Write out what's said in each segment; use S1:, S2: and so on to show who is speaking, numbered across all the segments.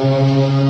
S1: 快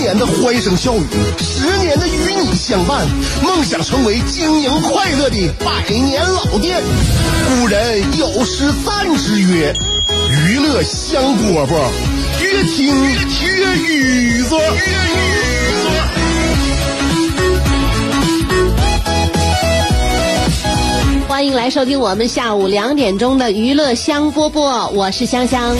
S1: 年的欢声笑语，十年的与你相伴，梦想成为经营快乐的百年老店。古人有诗赞之曰：“娱乐香饽饽，越听越雨左。”
S2: 欢迎来收听我们下午两点钟的娱乐香饽饽，我是香香。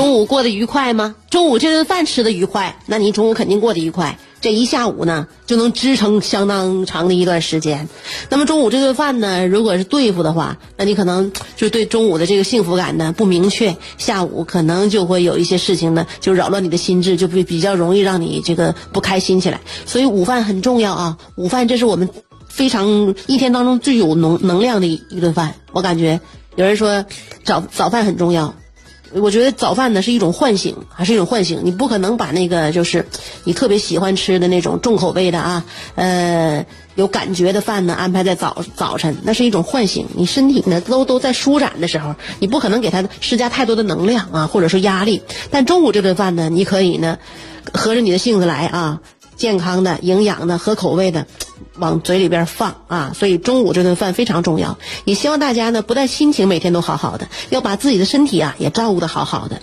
S2: 中午过得愉快吗？中午这顿饭吃的愉快，那你中午肯定过得愉快。这一下午呢，就能支撑相当长的一段时间。那么中午这顿饭呢，如果是对付的话，那你可能就对中午的这个幸福感呢不明确，下午可能就会有一些事情呢，就扰乱你的心智，就比比较容易让你这个不开心起来。所以午饭很重要啊，午饭这是我们非常一天当中最有能能量的一一顿饭。我感觉有人说早早饭很重要。我觉得早饭呢是一种唤醒，还是一种唤醒。你不可能把那个就是你特别喜欢吃的那种重口味的啊，呃，有感觉的饭呢安排在早早晨，那是一种唤醒。你身体呢都都在舒展的时候，你不可能给它施加太多的能量啊，或者说压力。但中午这顿饭呢，你可以呢，合着你的性子来啊，健康的、营养的、合口味的。往嘴里边放啊，所以中午这顿饭非常重要。也希望大家呢，不但心情每天都好好的，要把自己的身体啊也照顾的好好的。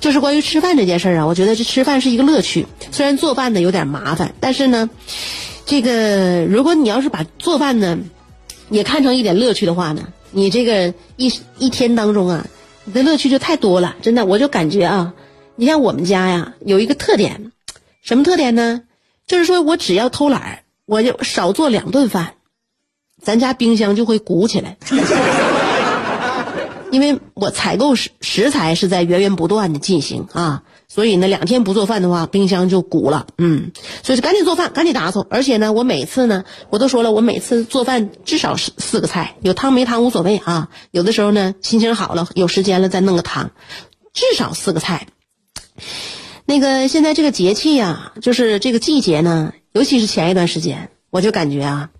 S2: 就是关于吃饭这件事儿啊，我觉得这吃饭是一个乐趣。虽然做饭呢有点麻烦，但是呢，这个如果你要是把做饭呢也看成一点乐趣的话呢，你这个一一天当中啊，你的乐趣就太多了。真的，我就感觉啊，你像我们家呀有一个特点，什么特点呢？就是说我只要偷懒儿。我就少做两顿饭，咱家冰箱就会鼓起来，因为我采购食食材是在源源不断的进行啊，所以呢两天不做饭的话，冰箱就鼓了，嗯，所以就赶紧做饭，赶紧打扫。而且呢，我每次呢，我都说了，我每次做饭至少是四个菜，有汤没汤无所谓啊。有的时候呢，心情好了，有时间了再弄个汤，至少四个菜。那个现在这个节气呀、就是这个季节呢。尤其是前一段时间，我就感觉啊，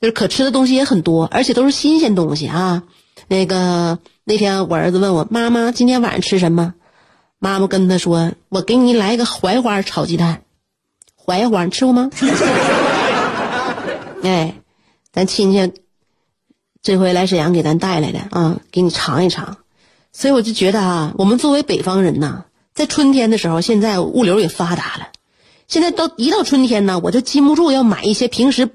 S2: 就是可吃的东西也很多，而且都是新鲜东西啊。那个那天我儿子问我妈妈今天晚上吃什么，妈妈跟他说：“我给你来一个槐花炒鸡蛋。”槐花你吃过吗？哎，咱亲戚这回来沈阳给咱带来的啊，给你尝一尝。所以我就觉得啊，我们作为北方人呐，在春天的时候，现在物流也发达了。现在到一到春天呢，我就禁不住要买一些平时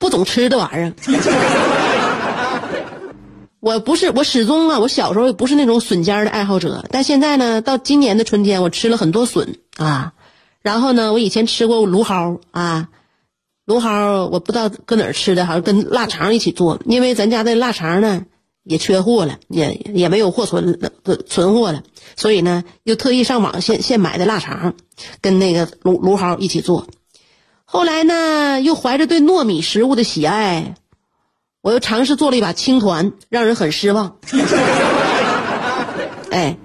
S2: 不总吃的玩意儿。我不是，我始终啊，我小时候也不是那种笋尖的爱好者，但现在呢，到今年的春天，我吃了很多笋啊。然后呢，我以前吃过芦蒿啊，芦蒿我不知道搁哪儿吃的，好像跟腊肠一起做，因为咱家的腊肠呢也缺货了，也也没有货存了存货了。所以呢，又特意上网现现买的腊肠，跟那个芦芦蒿一起做。后来呢，又怀着对糯米食物的喜爱，我又尝试做了一把青团，让人很失望。哎，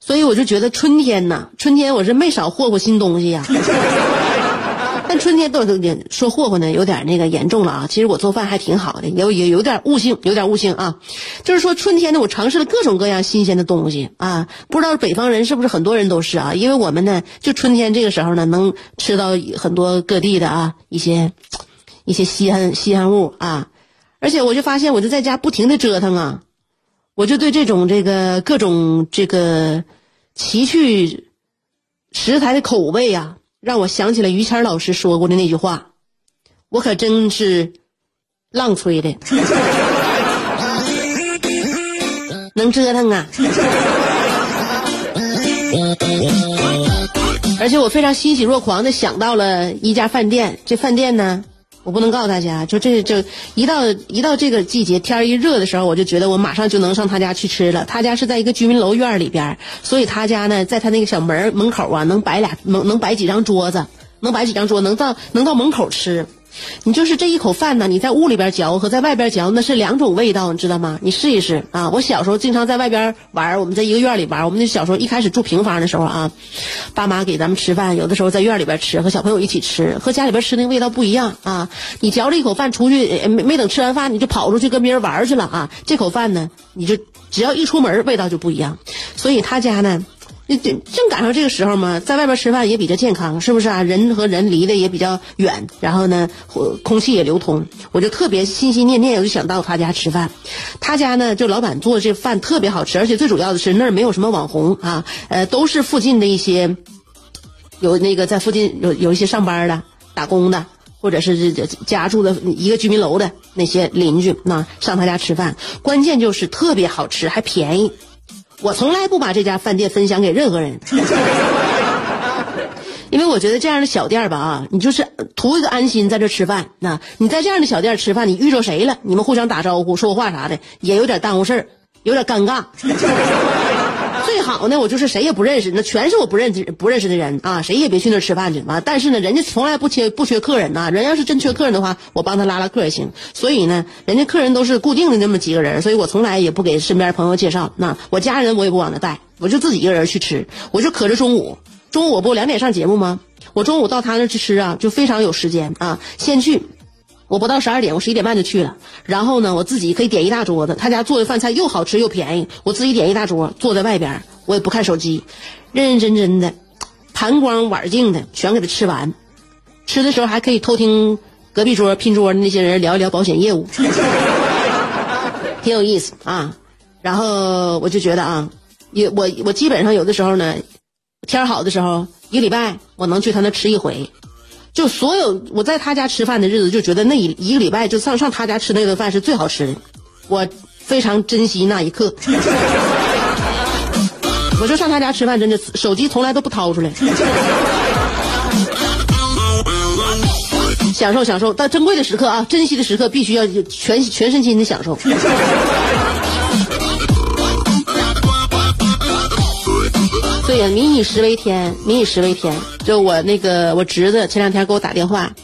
S2: 所以我就觉得春天呐，春天我是没少霍霍新东西呀、春天都有点说霍霍呢，有点那个严重了啊。其实我做饭还挺好的，有有有点悟性，有点悟性啊。就是说春天呢，我尝试了各种各样新鲜的东西啊。不知道北方人是不是很多人都是啊？因为我们呢，就春天这个时候呢，能吃到很多各地的啊一些一些稀罕稀罕物啊。而且我就发现，我就在家不停的折腾啊，我就对这种这个各种这个奇趣食材的口味呀、让我想起了于谦老师说过的那句话，我可真是浪吹的，能折腾啊！而且我非常欣喜若狂的想到了一家饭店，这饭店呢我不能告诉大家，就这就一到一到这个季节，天一热的时候，我就觉得我马上就能上他家去吃了。他家是在一个居民楼院里边，所以他家呢，在他那个小门门口啊，能摆俩能能摆几张桌子，能摆几张桌，能到能到门口吃。你就是这一口饭呢，你在屋里边嚼和在外边嚼那是两种味道，你知道吗？你试一试啊！我小时候经常在外边玩，我们在一个院里玩。我们那小时候一开始住平房的时候啊，爸妈给咱们吃饭，有的时候在院里边吃，和小朋友一起吃，和家里边吃那个味道不一样啊！你嚼了一口饭出去，没没等吃完饭，你就跑出去跟别人玩去了啊！这口饭呢，你就只要一出门，味道就不一样。所以他家呢。那正正赶上这个时候嘛，在外边吃饭也比较健康，是不是啊？人和人离得也比较远，然后呢，空气也流通，我就特别心心念念，我就想到他家吃饭。他家呢，就老板做的这饭特别好吃，而且最主要的是那儿没有什么网红啊，呃，都是附近的一些有那个在附近有有一些上班的、打工的，或者是家住的一个居民楼的那些邻居，那上他家吃饭，关键就是特别好吃，还便宜。我从来不把这家饭店分享给任何人，因为我觉得这样的小店吧啊，你就是图一个安心在这吃饭。那你在这样的小店吃饭，你遇着谁了，你们互相打招呼、说话啥的，也有点耽误事儿，有点尴尬。最好呢，我就是谁也不认识，那全是我不认识不认识的人啊，谁也别去那吃饭去啊。但是呢，人家从来不缺不缺客人呐，人要是真缺客人的话，我帮他拉拉客也行。所以呢，人家客人都是固定的那么几个人，所以我从来也不给身边朋友介绍。那我家人我也不往那带，我就自己一个人去吃，我就可着中午，中午我不两点上节目吗？我中午到他那去吃啊，就非常有时间啊，先去。我不到十二点，我十一点半就去了。然后呢，我自己可以点一大桌子，他家做的饭菜又好吃又便宜。我自己点一大桌，坐在外边，我也不看手机，认认真真的，盘光碗净的全给他吃完。吃的时候还可以偷听隔壁桌拼桌的那些人聊一聊保险业务，挺有意思啊。然后我就觉得啊，也我我基本上有的时候呢，天好的时候，一个礼拜我能去他那吃一回。就所有我在他家吃饭的日子，就觉得那一一个礼拜就上上他家吃那顿饭是最好吃的，我非常珍惜那一刻。我就上他家吃饭，真的手机从来都不掏出来，享受享受，但珍贵的时刻啊，珍惜的时刻必须要全全身心的享受。对呀，民以食为天，民以食为天。就我那个我侄子前两天给我打电话，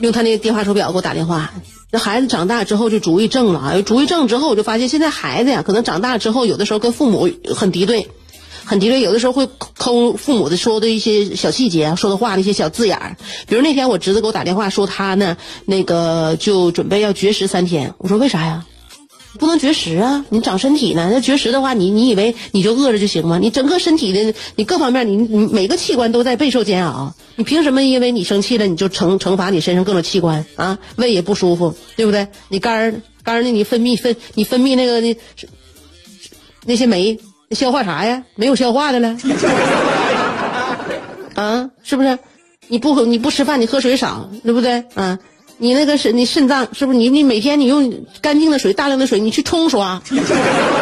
S2: 用他那个电话手表给我打电话。这孩子长大之后就主意正了啊，主意正之后我就发现现在孩子呀，可能长大之后有的时候跟父母很敌对，很敌对，有的时候会抠父母的说的一些小细节，说的话那些小字眼儿。比如那天我侄子给我打电话说他呢，那个就准备要绝食三天。我说为啥呀？不能绝食啊！你长身体呢，那绝食的话，你你以为你就饿着就行吗？你整个身体的，你各方面，你你每个器官都在备受煎熬。你凭什么因为你生气了，你就惩惩罚你身上各种器官啊？胃也不舒服，对不对？你肝肝儿呢？你分泌分你分泌那个那那些酶，消化啥呀？没有消化的了，啊？是不是？你不你不吃饭，你喝水少，对不对？啊？你那个肾，你肾脏是不是？你你每天你用干净的水、大量的水，你去冲刷，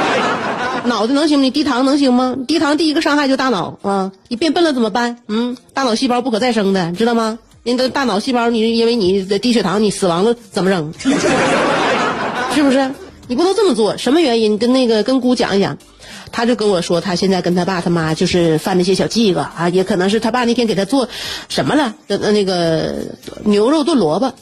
S2: 脑子能行吗？你低糖能行吗？低糖第一个伤害就大脑啊！你变笨了怎么办？嗯，大脑细胞不可再生的，知道吗？你的大脑细胞，你因为你的低血糖，你死亡了怎么整？是不是？你不能这么做，什么原因？跟那个跟姑讲一讲，他就跟我说，他现在跟他爸他妈就是犯那些小忌个啊，也可能是他爸那天给他做什么了？的那个牛肉炖萝卜。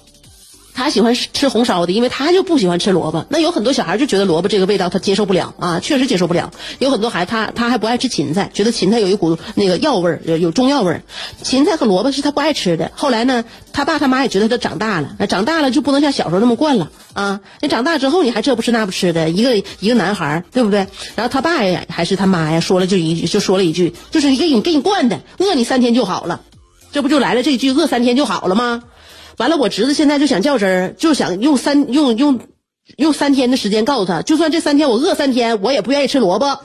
S2: 他喜欢吃红烧的，因为他就不喜欢吃萝卜。那有很多小孩就觉得萝卜这个味道他接受不了啊，确实接受不了。有很多孩子他他还不爱吃芹菜，觉得芹菜有一股那个药味儿，有有中药味儿。芹菜和萝卜是他不爱吃的。后来呢，他爸他妈也觉得他长大了，长大了就不能像小时候那么惯了啊。你长大之后你还这不吃那不吃的，一个一个男孩对不对？然后他爸呀还是他妈呀说了就一句就说了一句，就是给你给你惯的，饿你三天就好了，这不就来了这句饿三天就好了吗？完了，我侄子现在就想较真儿，就想用三用用用三天的时间告诉他，就算这三天我饿三天，我也不愿意吃萝卜。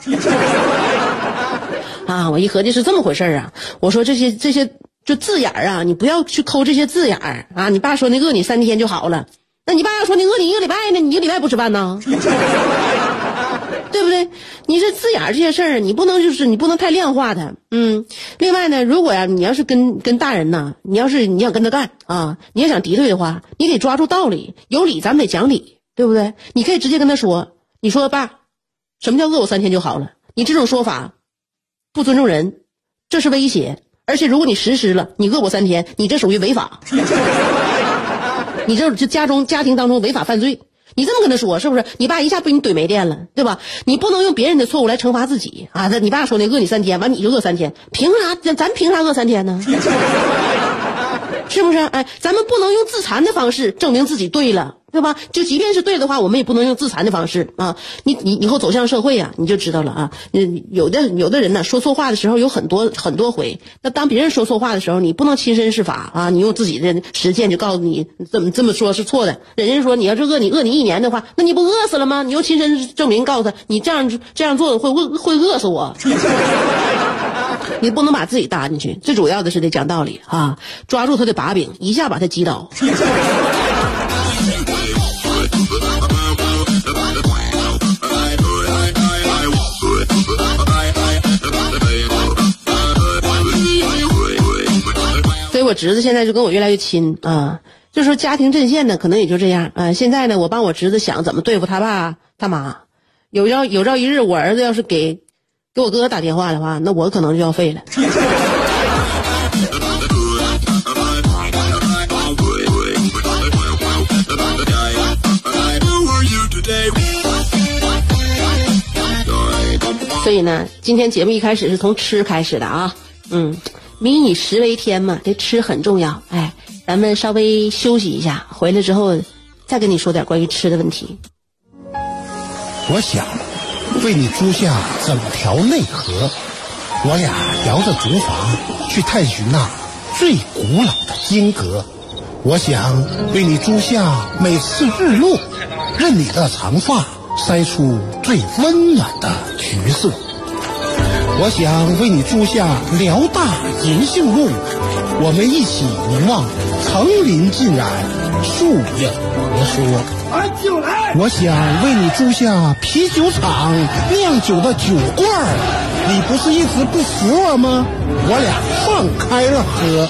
S2: 啊，我一合计是这么回事儿啊，我说这些这些就字眼儿啊，你不要去抠这些字眼儿啊。你爸说那饿你三天就好了，那你爸要说你饿你一个礼拜呢？你一个礼拜不吃饭呢？对不对？你这字眼儿这些事儿，你不能就是你不能太量化它。嗯，另外呢，如果呀，你要是跟跟大人呐，你要是你想跟他干啊，你要想敌对的话，你得抓住道理，有理咱们得讲理，对不对？你可以直接跟他说，你说爸，什么叫饿我三天就好了？你这种说法不尊重人，这是威胁，而且如果你实施了，你饿我三天，你这属于违法，你这就家中家庭当中违法犯罪。你这么跟他说是不是？你爸一下被你怼没电了，对吧？你不能用别人的错误来惩罚自己啊！这你爸说的饿你三天，完你就饿三天，凭啥？咱咱凭啥饿三天呢？是不是？哎，咱们不能用自残的方式证明自己对了，对吧？就即便是对的话，我们也不能用自残的方式啊！你你以后走向社会呀，你就知道了啊！嗯，有的有的人呢，说错话的时候有很多很多回。那当别人说错话的时候，你不能亲身试法啊！你用自己的实践就告诉你怎么这么说是错的。人家说你要是饿你饿你一年的话，那你不饿死了吗？你用亲身证明告诉他，你这样这样做会会会饿死我。你不能把自己搭进去，最主要的是得讲道理啊！抓住他的把柄，一下把他击倒。我侄子现在就跟我越来越亲啊，就说家庭阵线呢，可能也就这样啊。现在呢，我帮我侄子想怎么对付他爸他妈，有朝有朝一日我儿子要是给。给我哥打电话的话，那我可能就要废了。所以呢，今天节目一开始是从吃开始的啊，嗯，民以食为天嘛，这吃很重要。哎，咱们稍微休息一下，回来之后再跟你说点关于吃的问题。
S3: 我想。为你租下整条内河，我俩摇着竹筏去探寻那最古老的金阁。我想为你租下每次日落，任你的长发筛出最温暖的橘色。我想为你租下辽大银杏路，我们一起凝望层林尽染，树影婆娑。我想为你租下啤酒厂酿酒的酒罐你不是一直不服我吗？我俩放开了喝。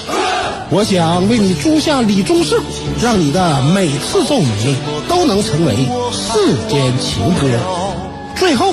S3: 我想为你租下李宗盛，让你的每次奏鸣都能成为世间情歌。最后，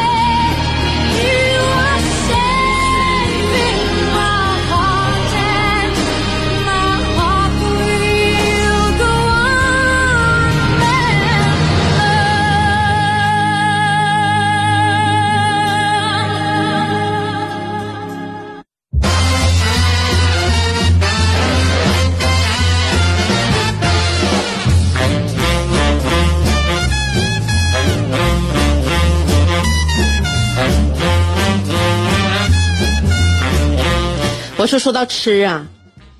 S2: 我说说到吃啊，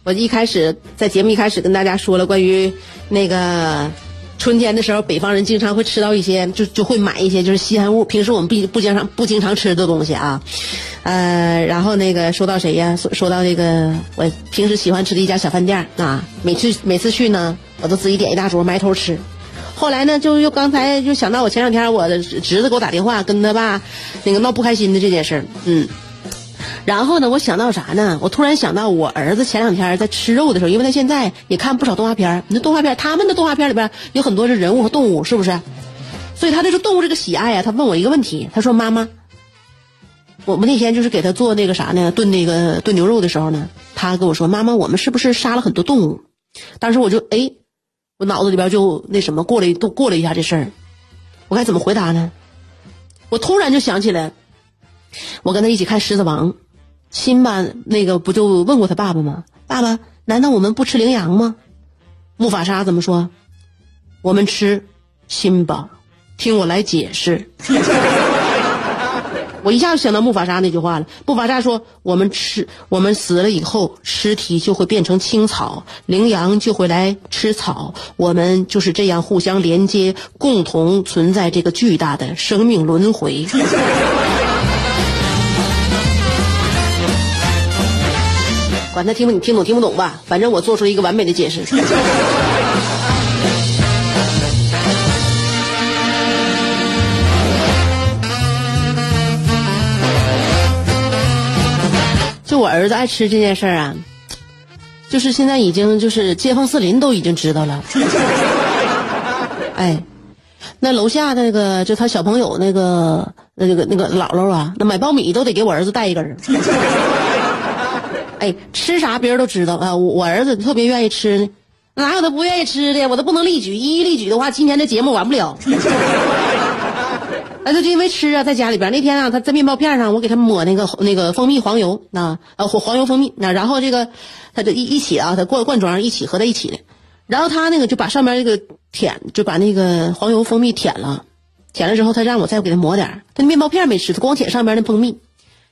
S2: 我一开始在节目一开始跟大家说了关于那个春天的时候，北方人经常会吃到一些，就就会买一些就是稀罕物，平时我们不不经常不经常吃的东西啊。呃，然后那个说到谁呀？说说到这个我平时喜欢吃的一家小饭店啊，每次每次去呢，我都自己点一大桌埋头吃。后来呢，就又刚才就想到我前两天我的侄子给我打电话，跟他爸那个闹不开心的这件事儿，嗯。然后呢，我想到啥呢？我突然想到，我儿子前两天在吃肉的时候，因为他现在也看不少动画片你那动画片，他们的动画片里边有很多是人物和动物，是不是？所以他对这动物这个喜爱啊，他问我一个问题，他说：“妈妈，我们那天就是给他做那个啥呢？炖那个炖牛肉的时候呢，他跟我说：妈妈，我们是不是杀了很多动物？当时我就哎，我脑子里边就那什么过了，都过了一下这事儿，我该怎么回答呢？我突然就想起来，我跟他一起看《狮子王》。辛巴那个不就问过他爸爸吗？爸爸，难道我们不吃羚羊吗？木法沙怎么说？我们吃辛巴，听我来解释。我一下就想到木法沙那句话了。木法沙说：“我们吃，我们死了以后，尸体就会变成青草，羚羊就会来吃草，我们就是这样互相连接，共同存在这个巨大的生命轮回。”管他听不你听懂听不懂吧，反正我做出了一个完美的解释。就我儿子爱吃这件事儿啊，就是现在已经就是街坊四邻都已经知道了。哎，那楼下那个就他小朋友那个那个那个姥姥啊，那买苞米都得给我儿子带一根儿。哎，吃啥别人都知道啊，我儿子特别愿意吃呢，哪有他不愿意吃的？我都不能例举，一一例举的话，今天这节目完不了。哎，他就因为吃啊，在家里边那天啊，他在面包片上，我给他抹那个那个蜂蜜黄油啊，呃黄油蜂蜜那，然后这个他就一一起啊，他罐罐装一起合在一起的，然后他那个就把上面那个舔，就把那个黄油蜂蜜舔了，舔了之后，他让我再给他抹点他面包片没吃，他光舔上边那蜂蜜，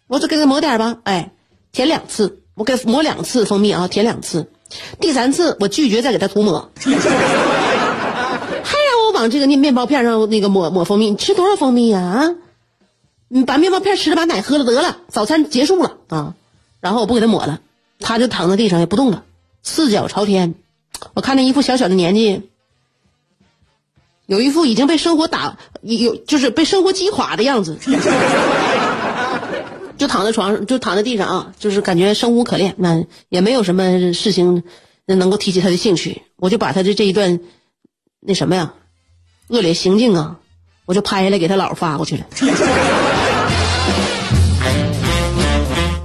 S2: 我就给他抹点吧，哎，舔两次，我给他抹两次蜂蜜啊，舔两次，第三次我拒绝再给他涂抹。还让我往这个面面包片上那个抹抹蜂蜜，你吃多少蜂蜜呀？啊，你把面包片吃了，把奶喝了得了，早餐结束了啊。然后我不给他抹了，他就躺在地上也不动了，四脚朝天。我看那一副小小的年纪，有一副已经被生活打有就是被生活击垮的样子，就躺在床上，就躺在地上啊，就是感觉生无可恋，那也没有什么事情能够提起他的兴趣。我就把他的这一段那什么呀。恶劣行径啊，我就拍下来给他姥发过去了。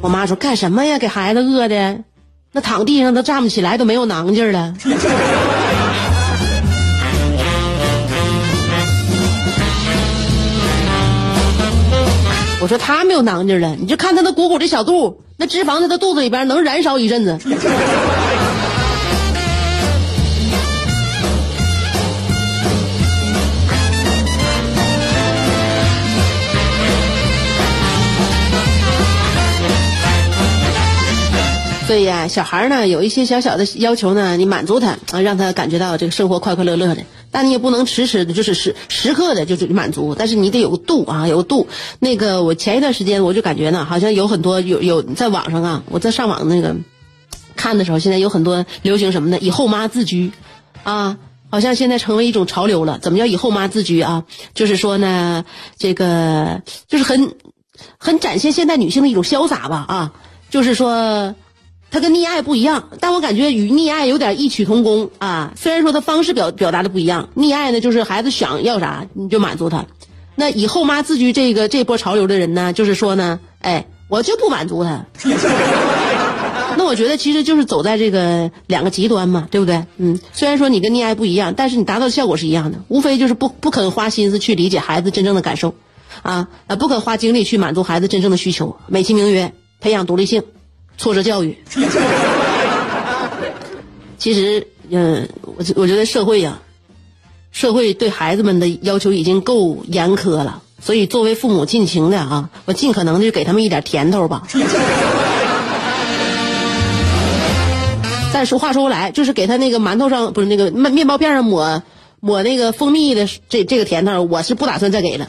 S2: 我妈说干什么呀？给孩子饿的，那躺地上都站不起来，都没有囊劲了。我说他没有囊劲了，你就看他那鼓鼓的小肚，那脂肪在他肚子里边能燃烧一阵子。所以呀，小孩呢有一些小小的要求呢，你满足他啊，让他感觉到这个生活快快乐乐的。但你也不能迟迟的，就是时时刻的，就是满足。但是你得有个度啊，有个度。那个我前一段时间我就感觉呢，好像有很多有有在网上啊，我在上网那个看的时候，现在有很多流行什么呢？以后妈自居，啊，好像现在成为一种潮流了。怎么叫以后妈自居啊？就是说呢，这个就是很很展现现代女性的一种潇洒吧啊，就是说。他跟溺爱不一样，但我感觉与溺爱有点异曲同工啊。虽然说他方式表表达的不一样，溺爱呢就是孩子想要啥你就满足他。那以后妈自居这个这波潮流的人呢，就是说呢，哎，我就不满足他。那我觉得其实就是走在这个两个极端嘛，对不对？嗯，虽然说你跟溺爱不一样，但是你达到的效果是一样的，无非就是不不肯花心思去理解孩子真正的感受，啊啊，不肯花精力去满足孩子真正的需求，美其名曰培养独立性。挫折教育，其实，嗯，我我觉得社会呀，社会对孩子们的要求已经够严苛了，所以作为父母尽情的啊，我尽可能的给他们一点甜头吧。但说话说回来，就是给他那个馒头上不是那个面面包片上抹抹那个蜂蜜的这这个甜头，我是不打算再给了。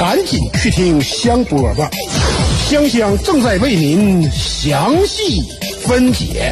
S3: 赶紧去听香饽吧，香香正在为您详细分解。